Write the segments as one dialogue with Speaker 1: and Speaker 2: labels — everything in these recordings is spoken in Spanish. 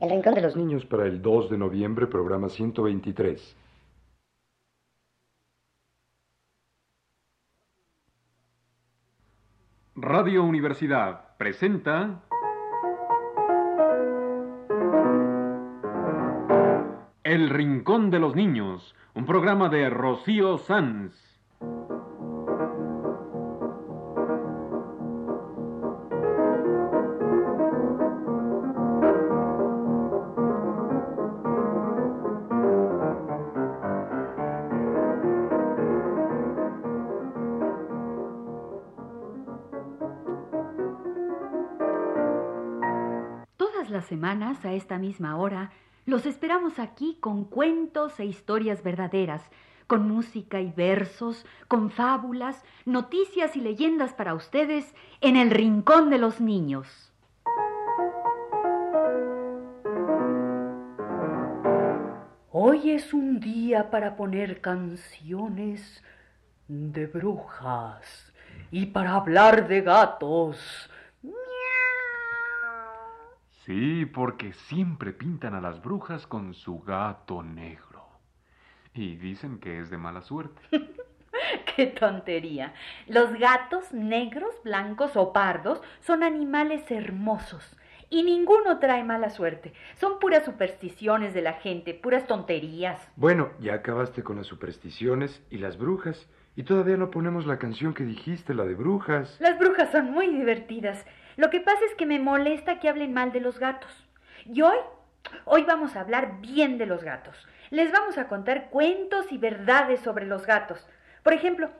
Speaker 1: El Rincón de los
Speaker 2: Niños para el 2 de noviembre, programa 123. Radio Universidad presenta El Rincón de los Niños, un programa de Rocío Sanz.
Speaker 3: A esta misma hora, los esperamos aquí con cuentos e historias verdaderas, con música y versos, con fábulas, noticias y leyendas para ustedes en el Rincón de los Niños.
Speaker 4: Hoy es un día para poner canciones de brujas y para hablar de gatos.
Speaker 2: Sí, porque siempre pintan a las brujas con su gato negro. Y dicen que es de mala suerte.
Speaker 3: ¡Qué tontería! Los gatos negros, blancos o pardos son animales hermosos y ninguno trae mala suerte. Son puras supersticiones de la gente, puras tonterías.
Speaker 2: Bueno, ya acabaste con las supersticiones y las brujas. Y todavía no ponemos la canción que dijiste, la de brujas.
Speaker 3: Las brujas son muy divertidas. Lo que pasa es que me molesta que hablen mal de los gatos. Y hoy, hoy vamos a hablar bien de los gatos. Les vamos a contar cuentos y verdades sobre los gatos. Por ejemplo,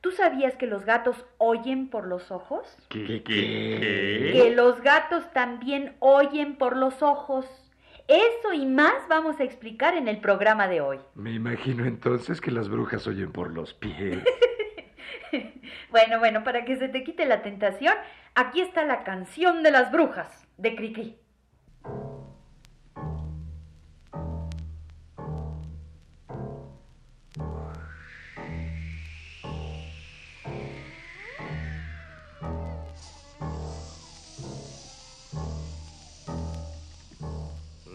Speaker 3: ¿tú sabías que los gatos oyen por los ojos?
Speaker 2: ¿Qué? ¿Qué?
Speaker 3: Que los gatos también oyen por los ojos. Eso y más vamos a explicar en el programa de hoy.
Speaker 2: Me imagino entonces que las brujas oyen por los pies.
Speaker 3: bueno, bueno, para que se te quite la tentación, aquí está la canción de las brujas de Cricri.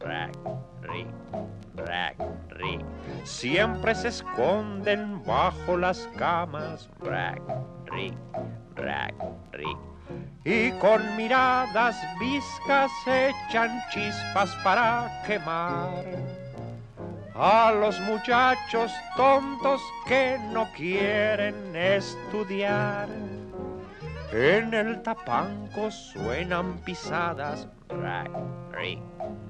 Speaker 5: rack, rick, rack, rick. Siempre se esconden bajo las camas, rack, rick, rack, rick. Y con miradas viscas echan chispas para quemar a los muchachos tontos que no quieren estudiar. En el tapanco suenan pisadas, rack, rick,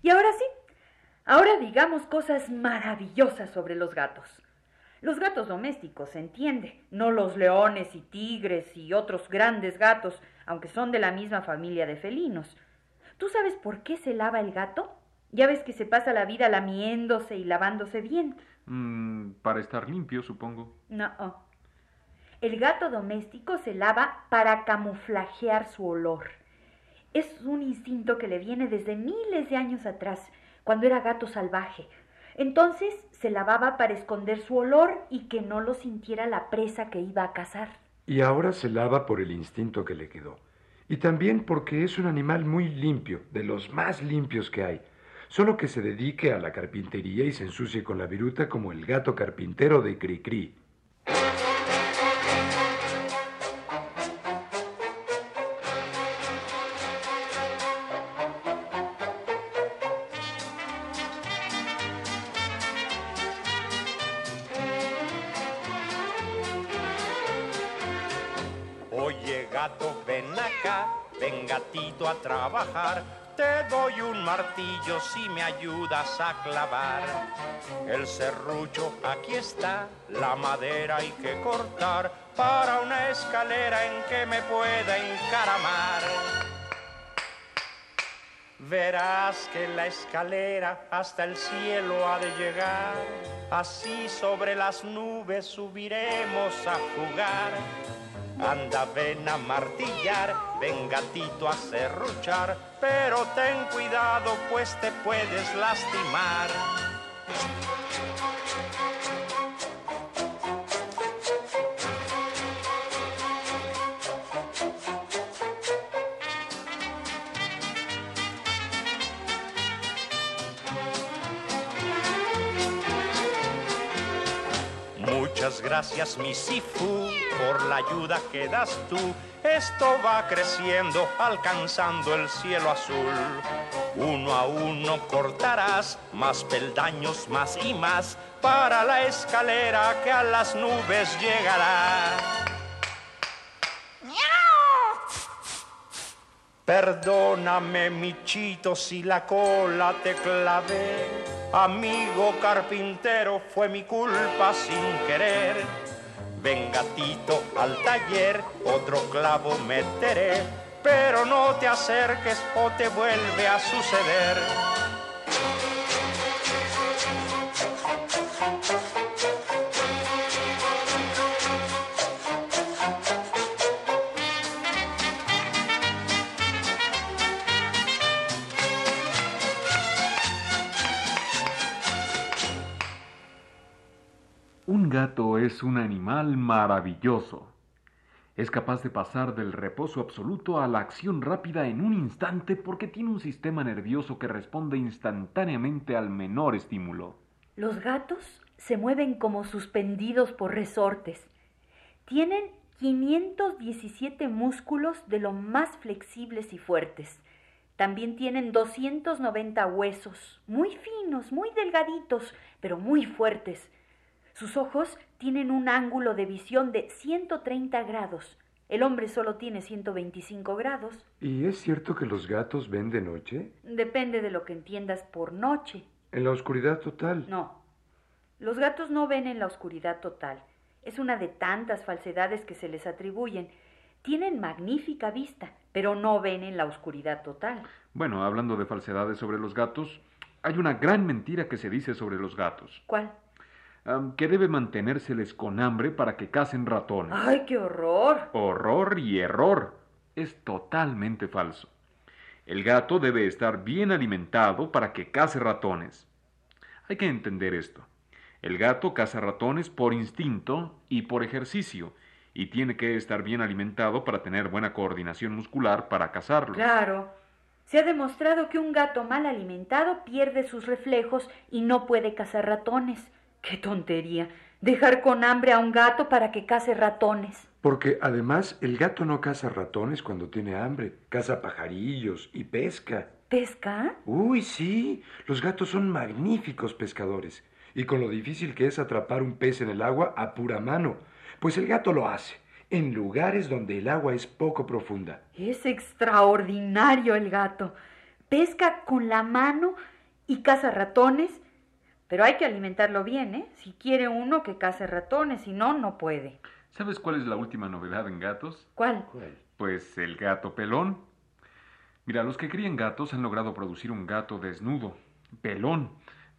Speaker 3: Y ahora sí, ahora digamos cosas maravillosas sobre los gatos. Los gatos domésticos, se entiende, no los leones y tigres y otros grandes gatos, aunque son de la misma familia de felinos. ¿Tú sabes por qué se lava el gato? Ya ves que se pasa la vida lamiéndose y lavándose bien.
Speaker 2: Mm, para estar limpio, supongo.
Speaker 3: No. El gato doméstico se lava para camuflajear su olor. Es un instinto que le viene desde miles de años atrás, cuando era gato salvaje. Entonces se lavaba para esconder su olor y que no lo sintiera la presa que iba a cazar.
Speaker 1: Y ahora se lava por el instinto que le quedó. Y también porque es un animal muy limpio, de los más limpios que hay. Solo que se dedique a la carpintería y se ensucie con la viruta como el gato carpintero de Cricri.
Speaker 5: Si me ayudas a clavar. El serrucho aquí está, la madera hay que cortar para una escalera en que me pueda encaramar. Verás que la escalera hasta el cielo ha de llegar, así sobre las nubes subiremos a jugar Anda, ven a martillar, ven gatito a serruchar, pero ten cuidado pues te puedes lastimar. Gracias, mi Sifu, por la ayuda que das tú. Esto va creciendo, alcanzando el cielo azul. Uno a uno cortarás más peldaños, más y más, para la escalera que a las nubes llegará. Perdóname, Michito, si la cola te clavé Amigo carpintero, fue mi culpa sin querer. Ven gatito al taller, otro clavo meteré, pero no te acerques o te vuelve a suceder.
Speaker 2: Es un animal maravilloso. Es capaz de pasar del reposo absoluto a la acción rápida en un instante porque tiene un sistema nervioso que responde instantáneamente al menor estímulo.
Speaker 3: Los gatos se mueven como suspendidos por resortes. Tienen 517 músculos de lo más flexibles y fuertes. También tienen 290 huesos, muy finos, muy delgaditos, pero muy fuertes. Sus ojos tienen un ángulo de visión de 130 grados. El hombre solo tiene 125 grados.
Speaker 1: ¿Y es cierto que los gatos ven de noche?
Speaker 3: Depende de lo que entiendas por noche.
Speaker 1: ¿En la oscuridad total?
Speaker 3: No. Los gatos no ven en la oscuridad total. Es una de tantas falsedades que se les atribuyen. Tienen magnífica vista, pero no ven en la oscuridad total.
Speaker 2: Bueno, hablando de falsedades sobre los gatos, hay una gran mentira que se dice sobre los gatos.
Speaker 3: ¿Cuál?
Speaker 2: Que debe mantenérseles con hambre para que cacen ratones.
Speaker 3: ¡Ay, qué horror!
Speaker 2: Horror y error. Es totalmente falso. El gato debe estar bien alimentado para que cace ratones. Hay que entender esto. El gato caza ratones por instinto y por ejercicio, y tiene que estar bien alimentado para tener buena coordinación muscular para cazarlos.
Speaker 3: Claro. Se ha demostrado que un gato mal alimentado pierde sus reflejos y no puede cazar ratones. ¡Qué tontería! Dejar con hambre a un gato para que cace ratones.
Speaker 1: Porque además el gato no caza ratones cuando tiene hambre, caza pajarillos y pesca.
Speaker 3: ¿Pesca?
Speaker 1: Uy, sí, los gatos son magníficos pescadores. Y con lo difícil que es atrapar un pez en el agua a pura mano, pues el gato lo hace en lugares donde el agua es poco profunda.
Speaker 3: Es extraordinario el gato. Pesca con la mano y caza ratones, pero hay que alimentarlo bien, ¿eh? Si quiere uno que cace ratones, si no, no puede.
Speaker 2: ¿Sabes cuál es la última novedad en gatos?
Speaker 3: ¿Cuál?
Speaker 2: Pues el gato pelón. Mira, los que crían gatos han logrado producir un gato desnudo, pelón,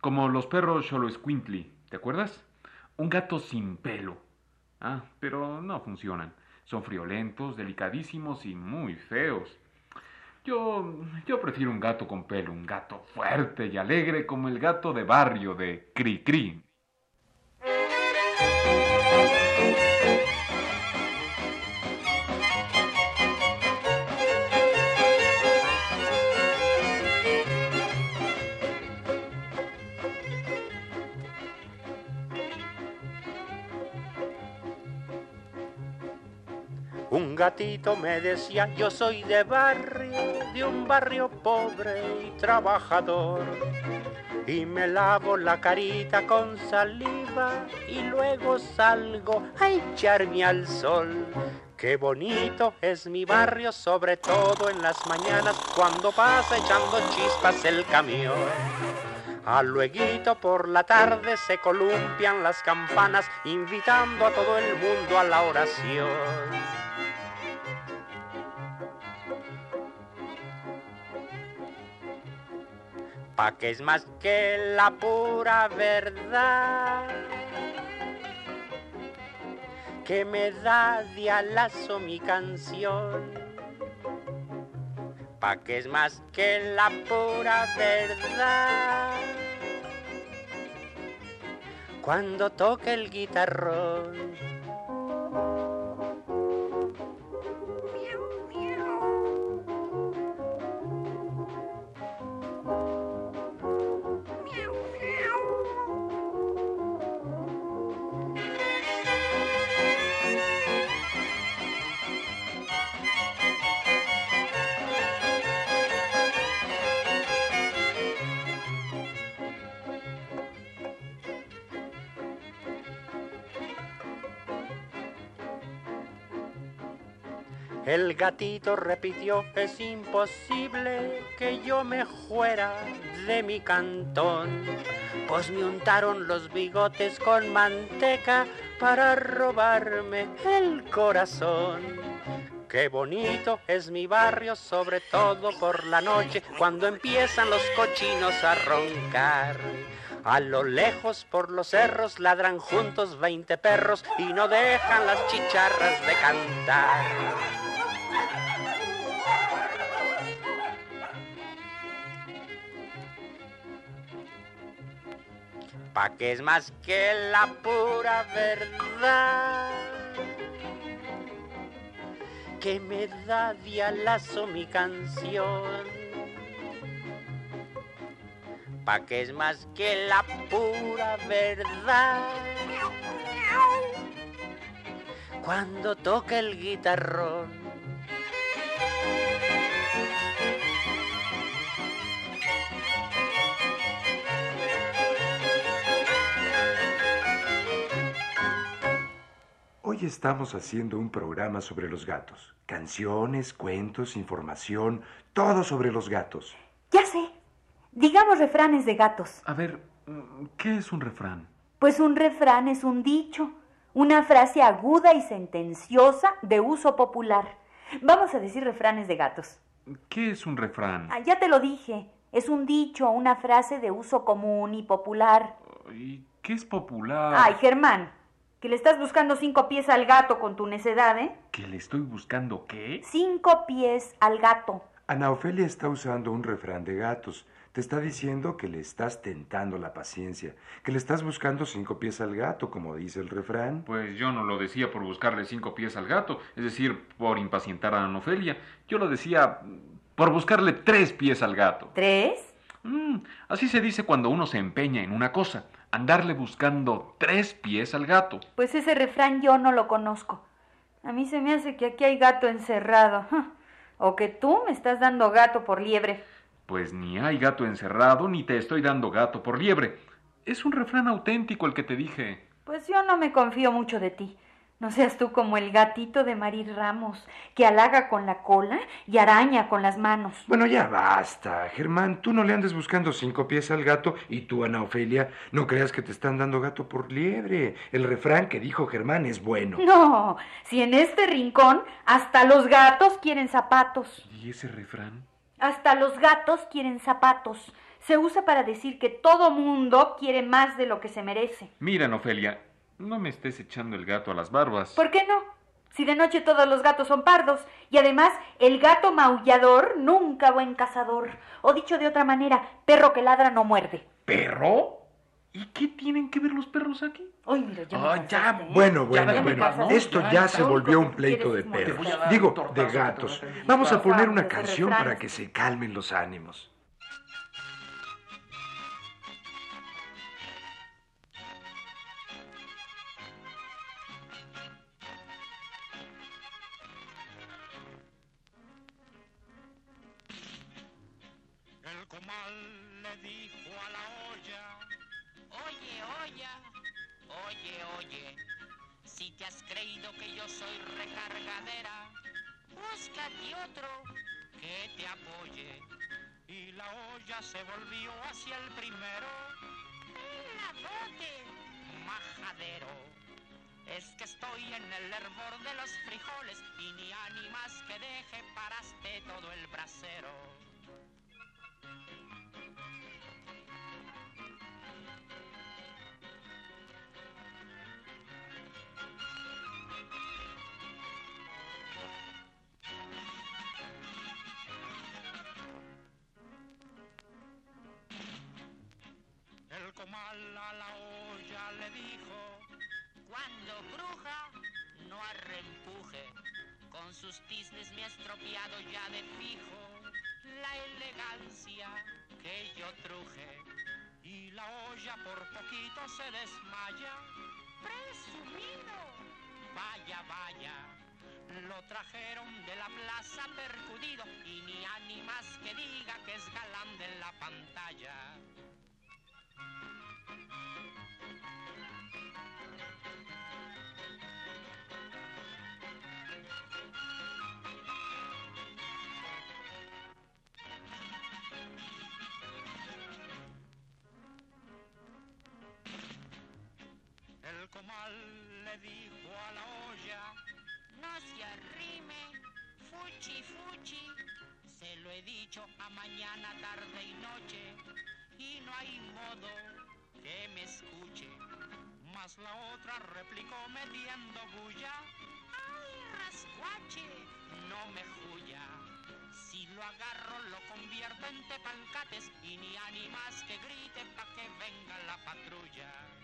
Speaker 2: como los perros Xolo Squintly, ¿te acuerdas? Un gato sin pelo. Ah, pero no funcionan. Son friolentos, delicadísimos y muy feos. Yo, yo prefiero un gato con pelo, un gato fuerte y alegre como el gato de barrio de Cri Cri.
Speaker 6: Gatito me decía, yo soy de barrio, de un barrio pobre y trabajador. Y me lavo la carita con saliva y luego salgo a echarme al sol. Qué bonito es mi barrio, sobre todo en las mañanas cuando pasa echando chispas el camión. A luego por la tarde se columpian las campanas invitando a todo el mundo a la oración. Pa' que es más que la pura verdad que me da de alazo mi canción. Pa' que es más que la pura verdad cuando toque el guitarrón. Gatito repitió, es imposible que yo me fuera de mi cantón, pues me untaron los bigotes con manteca para robarme el corazón. Qué bonito es mi barrio, sobre todo por la noche, cuando empiezan los cochinos a roncar. A lo lejos por los cerros ladran juntos veinte perros y no dejan las chicharras de cantar. Pa' que es más que la pura verdad que me da dialazo mi canción. Pa' que es más que la pura verdad cuando toca el guitarrón.
Speaker 1: Hoy estamos haciendo un programa sobre los gatos. Canciones, cuentos, información, todo sobre los gatos.
Speaker 3: Ya sé. Digamos refranes de gatos.
Speaker 2: A ver, ¿qué es un refrán?
Speaker 3: Pues un refrán es un dicho, una frase aguda y sentenciosa de uso popular. Vamos a decir refranes de gatos.
Speaker 2: ¿Qué es un refrán?
Speaker 3: Ah, ya te lo dije. Es un dicho, una frase de uso común y popular.
Speaker 2: ¿Y qué es popular?
Speaker 3: Ay, Germán, que le estás buscando cinco pies al gato con tu necedad, ¿eh?
Speaker 2: ¿Que le estoy buscando qué?
Speaker 3: Cinco pies al gato.
Speaker 1: Ana Ofelia está usando un refrán de gatos. Te está diciendo que le estás tentando la paciencia, que le estás buscando cinco pies al gato, como dice el refrán.
Speaker 2: Pues yo no lo decía por buscarle cinco pies al gato, es decir, por impacientar a Ana Ofelia. Yo lo decía por buscarle tres pies al gato.
Speaker 3: ¿Tres?
Speaker 2: Mm, así se dice cuando uno se empeña en una cosa, andarle buscando tres pies al gato.
Speaker 3: Pues ese refrán yo no lo conozco. A mí se me hace que aquí hay gato encerrado. O que tú me estás dando gato por liebre.
Speaker 2: Pues ni hay gato encerrado, ni te estoy dando gato por liebre. Es un refrán auténtico el que te dije.
Speaker 3: Pues yo no me confío mucho de ti. No seas tú como el gatito de Marir Ramos, que halaga con la cola y araña con las manos.
Speaker 1: Bueno, ya basta, Germán. Tú no le andes buscando cinco pies al gato y tú, Ana Ofelia, no creas que te están dando gato por liebre. El refrán que dijo Germán es bueno.
Speaker 3: No, si en este rincón hasta los gatos quieren zapatos.
Speaker 2: ¿Y ese refrán?
Speaker 3: Hasta los gatos quieren zapatos. Se usa para decir que todo mundo quiere más de lo que se merece.
Speaker 2: Mira, Ofelia, no me estés echando el gato a las barbas.
Speaker 3: ¿Por qué no? Si de noche todos los gatos son pardos. Y además, el gato maullador nunca buen cazador. O dicho de otra manera, perro que ladra no muerde.
Speaker 2: ¿Perro? ¿Y qué tienen que ver los perros aquí?
Speaker 3: Ay, mira, ya, me
Speaker 2: Ah,
Speaker 3: cansaste,
Speaker 2: ya,
Speaker 3: ¿eh?
Speaker 1: Bueno,
Speaker 2: Ya
Speaker 1: bueno, bueno. Esto
Speaker 2: ya
Speaker 1: se volvió un
Speaker 3: ¿Cómo
Speaker 1: pleito de perros. Digo, de gatos. Vamos a poner una canción para que se calmen los ánimos.
Speaker 7: Le dijo a la olla,
Speaker 8: Oye, oye, oye, oye, si te has creído que yo soy recargadera, búscate otro
Speaker 7: que te apoye. Y la olla se volvió hacia el primero,
Speaker 8: ladote.
Speaker 7: majadero. Es que estoy en el hervor de los frijoles y ni ánimas que deje paraste todo el brasero. A la olla le dijo,
Speaker 8: Cuando bruja, no arrempuje, con sus tiznes me estropeado ya de fijo
Speaker 7: la elegancia que yo truje. Y la olla por poquito se desmaya.
Speaker 8: presumido.
Speaker 7: Vaya, vaya. Lo trajeron de la plaza percudido y ni ánimas que diga que es galán de la pantalla. Le dijo a la olla,
Speaker 8: No se arrime, fuchi, fuchi.
Speaker 7: Se lo he dicho a mañana, tarde y noche, y no hay modo que me escuche. Mas la otra replicó metiendo bulla,
Speaker 8: ¡Ay, rascuache!
Speaker 7: no me juya. Si lo agarro lo convierto en tepalcates y ni ánimas que grite pa' que venga la patrulla.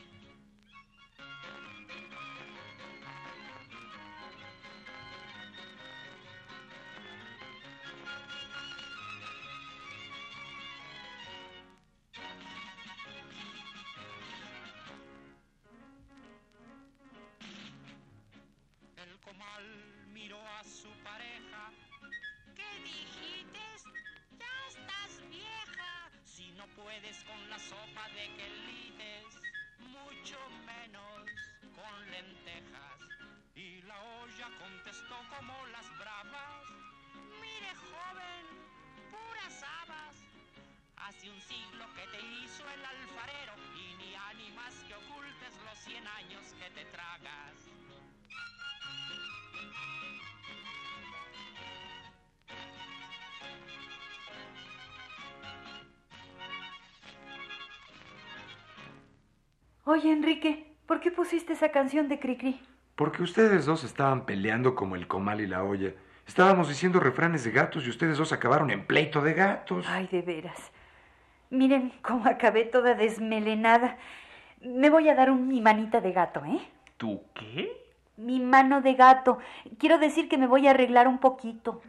Speaker 7: El comal miró a su pareja.
Speaker 8: ¿Qué dijiste? Ya estás vieja.
Speaker 7: Si no puedes con la sopa de quelites, mucho menos con lentejas. Y la olla contestó como las bravas.
Speaker 8: Mire, joven, puras habas.
Speaker 7: Hace un siglo que te hizo el alfarero y ni ánimas que ocultes los cien años que te tragas.
Speaker 3: Oye, Enrique, ¿por qué pusiste esa canción de Cricri?
Speaker 1: Porque ustedes dos estaban peleando como el comal y la olla. Estábamos diciendo refranes de gatos y ustedes dos acabaron en pleito de gatos.
Speaker 3: Ay, de veras. Miren cómo acabé toda desmelenada. Me voy a dar un, mi manita de gato, ¿eh?
Speaker 2: ¿Tú qué?
Speaker 3: Mi mano de gato. Quiero decir que me voy a arreglar un poquito.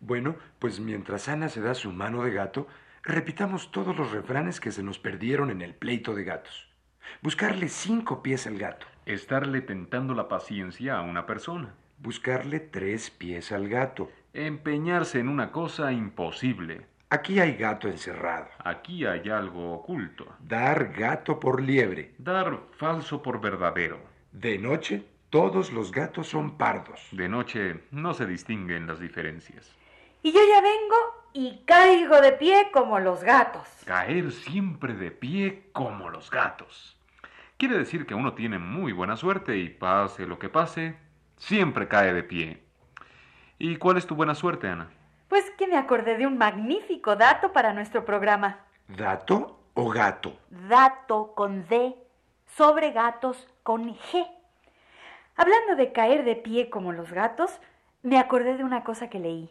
Speaker 1: Bueno, pues mientras Ana se da su mano de gato, repitamos todos los refranes que se nos perdieron en el pleito de gatos. Buscarle cinco pies al gato.
Speaker 2: Estarle tentando la paciencia a una persona.
Speaker 1: Buscarle tres pies al gato.
Speaker 2: Empeñarse en una cosa imposible.
Speaker 1: Aquí hay gato encerrado.
Speaker 2: Aquí hay algo oculto.
Speaker 1: Dar gato por liebre.
Speaker 2: Dar falso por verdadero.
Speaker 1: De noche, todos los gatos son pardos.
Speaker 2: De noche no se distinguen las diferencias.
Speaker 3: Y yo ya vengo y caigo de pie como los gatos.
Speaker 2: Caer siempre de pie como los gatos. Quiere decir que uno tiene muy buena suerte y pase lo que pase, siempre cae de pie. ¿Y cuál es tu buena suerte, Ana?
Speaker 3: Pues que me acordé de un magnífico dato para nuestro programa.
Speaker 1: ¿Dato o gato?
Speaker 3: Dato con D, sobre gatos con G. Hablando de caer de pie como los gatos, me acordé de una cosa que leí.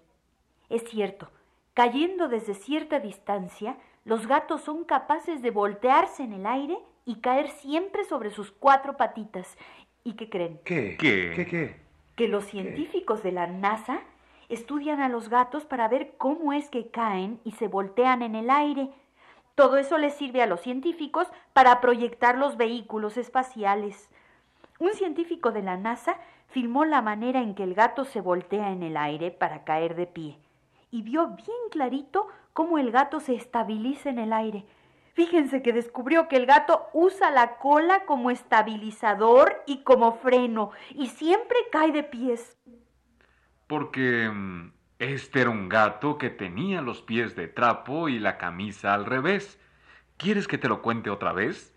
Speaker 3: Es cierto, cayendo desde cierta distancia, los gatos son capaces de voltearse en el aire y caer siempre sobre sus cuatro patitas. ¿Y qué creen?
Speaker 1: ¿Qué?
Speaker 2: ¿Qué?
Speaker 1: ¿Qué qué?
Speaker 3: Que los científicos de la NASA estudian a los gatos para ver cómo es que caen y se voltean en el aire. Todo eso les sirve a los científicos para proyectar los vehículos espaciales. Un científico de la NASA filmó la manera en que el gato se voltea en el aire para caer de pie y vio bien clarito cómo el gato se estabiliza en el aire. Fíjense que descubrió que el gato usa la cola como estabilizador y como freno y siempre cae de pies.
Speaker 2: Porque mm, este era un gato que tenía los pies de trapo y la camisa al revés. ¿Quieres que te lo cuente otra vez?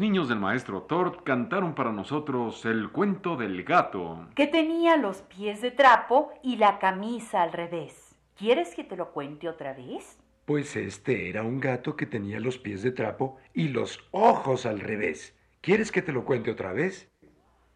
Speaker 2: Niños del maestro Tort cantaron para nosotros el cuento del gato.
Speaker 3: Que tenía los pies de trapo y la camisa al revés. ¿Quieres que te lo cuente otra vez?
Speaker 1: Pues este era un gato que tenía los pies de trapo y los ojos al revés. ¿Quieres que te lo cuente otra vez?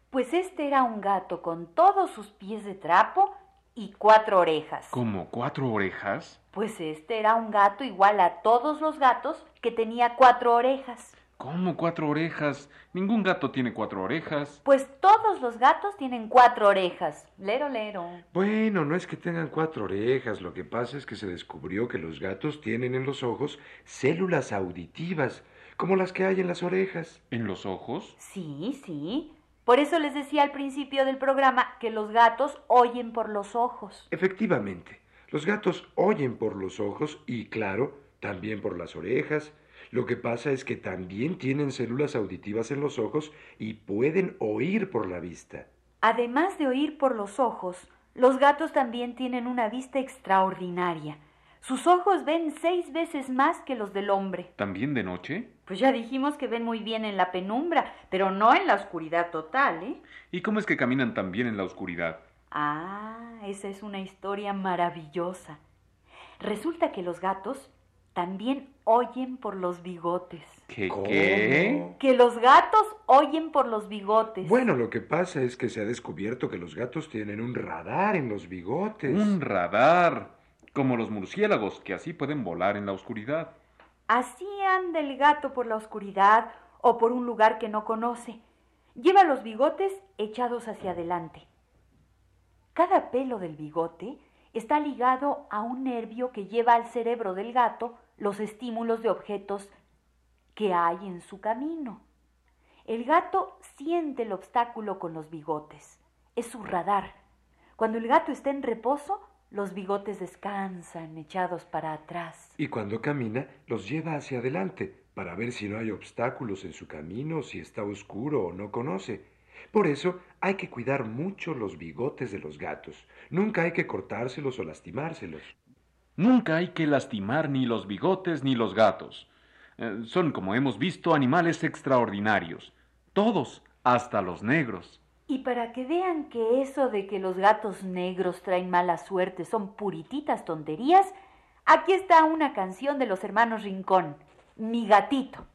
Speaker 3: Pues este era un gato con todos sus pies de trapo y cuatro orejas.
Speaker 2: ¿Como cuatro orejas?
Speaker 3: Pues este era un gato igual a todos los gatos que tenía cuatro orejas.
Speaker 2: ¿Cómo cuatro orejas? Ningún gato tiene cuatro orejas.
Speaker 3: Pues todos los gatos tienen cuatro orejas. Lero, lero.
Speaker 1: Bueno, no es que tengan cuatro orejas, lo que pasa es que se descubrió que los gatos tienen en los ojos células auditivas, como las que hay en las orejas.
Speaker 2: ¿En los ojos?
Speaker 3: Sí, sí. Por eso les decía al principio del programa que los gatos oyen por los ojos.
Speaker 1: Efectivamente, los gatos oyen por los ojos y, claro, también por las orejas. Lo que pasa es que también tienen células auditivas en los ojos y pueden oír por la vista.
Speaker 3: Además de oír por los ojos, los gatos también tienen una vista extraordinaria. Sus ojos ven seis veces más que los del hombre.
Speaker 2: ¿También de noche?
Speaker 3: Pues ya dijimos que ven muy bien en la penumbra, pero no en la oscuridad total, ¿eh?
Speaker 2: ¿Y cómo es que caminan tan bien en la oscuridad?
Speaker 3: Ah, esa es una historia maravillosa. Resulta que los gatos también oyen por los bigotes.
Speaker 2: ¿Qué?
Speaker 3: Que los gatos oyen por los bigotes.
Speaker 1: Bueno, lo que pasa es que se ha descubierto que los gatos tienen un radar en los bigotes.
Speaker 2: Un radar, como los murciélagos, que así pueden volar en la oscuridad.
Speaker 3: Así anda el gato por la oscuridad o por un lugar que no conoce. Lleva los bigotes echados hacia adelante. Cada pelo del bigote está ligado a un nervio que lleva al cerebro del gato los estímulos de objetos que hay en su camino. El gato siente el obstáculo con los bigotes. Es su radar. Cuando el gato está en reposo, los bigotes descansan echados para atrás.
Speaker 1: Y cuando camina, los lleva hacia adelante para ver si no hay obstáculos en su camino, si está oscuro o no conoce. Por eso hay que cuidar mucho los bigotes de los gatos. Nunca hay que cortárselos o lastimárselos.
Speaker 2: Nunca hay que lastimar ni los bigotes ni los gatos. Eh, son, como hemos visto, animales extraordinarios. Todos, hasta los negros.
Speaker 3: Y para que vean que eso de que los gatos negros traen mala suerte son purititas tonterías, aquí está una canción de los hermanos Rincón, Mi gatito.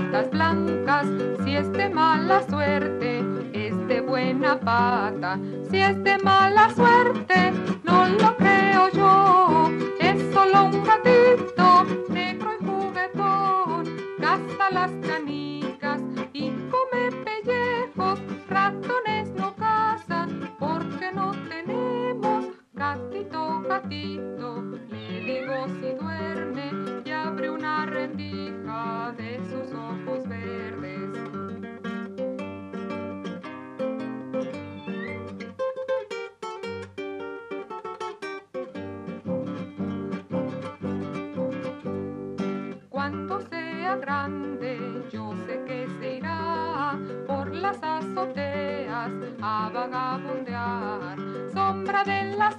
Speaker 9: Patas blancas, si es de mala suerte, es de buena pata, si es de mala suerte, no lo creo yo, es solo un gatito, negro y juguetón, caza las canicas y come pellejos, ratones no caza, porque no tenemos gatito, gatito, grande, yo sé que se irá por las azoteas a vagabundear. Sombra de las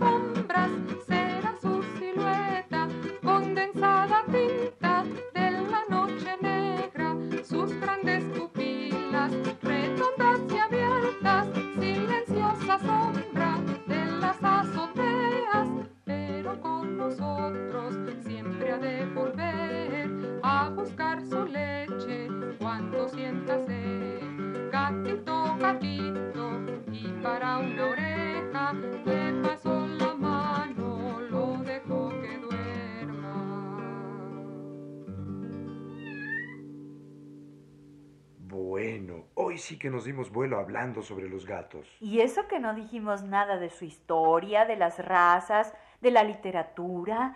Speaker 1: Hoy sí que nos dimos vuelo hablando sobre los gatos.
Speaker 3: Y eso que no dijimos nada de su historia, de las razas, de la literatura.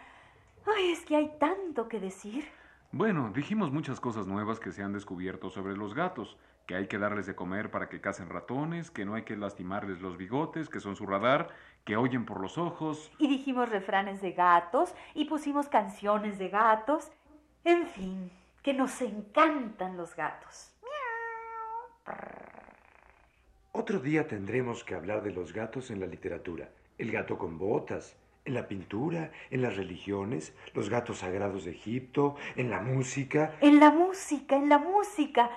Speaker 3: Ay, es que hay tanto que decir.
Speaker 2: Bueno, dijimos muchas cosas nuevas que se han descubierto sobre los gatos, que hay que darles de comer para que cacen ratones, que no hay que lastimarles los bigotes, que son su radar, que oyen por los ojos.
Speaker 3: Y dijimos refranes de gatos y pusimos canciones de gatos. En fin, que nos encantan los gatos.
Speaker 1: Otro día tendremos que hablar de los gatos en la literatura. El gato con botas, en la pintura, en las religiones, los gatos sagrados de Egipto, en la música.
Speaker 3: En la música, en la música.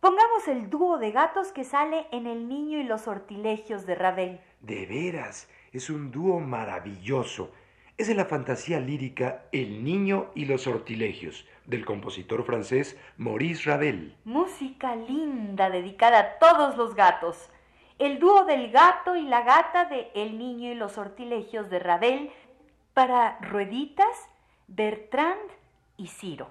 Speaker 3: Pongamos el dúo de gatos que sale en El niño y los sortilegios de Ravel.
Speaker 1: De veras, es un dúo maravilloso. Es de la fantasía lírica El niño y los sortilegios, del compositor francés Maurice Ravel.
Speaker 3: Música linda dedicada a todos los gatos. El dúo del gato y la gata de El niño y los sortilegios de Ravel para Rueditas, Bertrand y Ciro.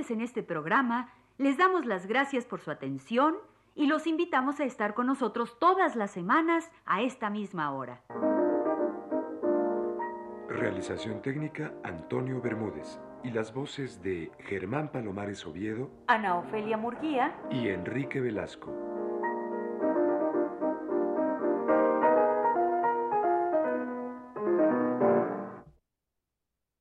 Speaker 3: Participantes en este programa les damos las gracias por su atención y los invitamos a estar con nosotros todas las semanas a esta misma hora.
Speaker 1: Realización técnica Antonio Bermúdez y las voces de Germán Palomares Oviedo
Speaker 3: Ana Ofelia Murguía
Speaker 1: y Enrique Velasco.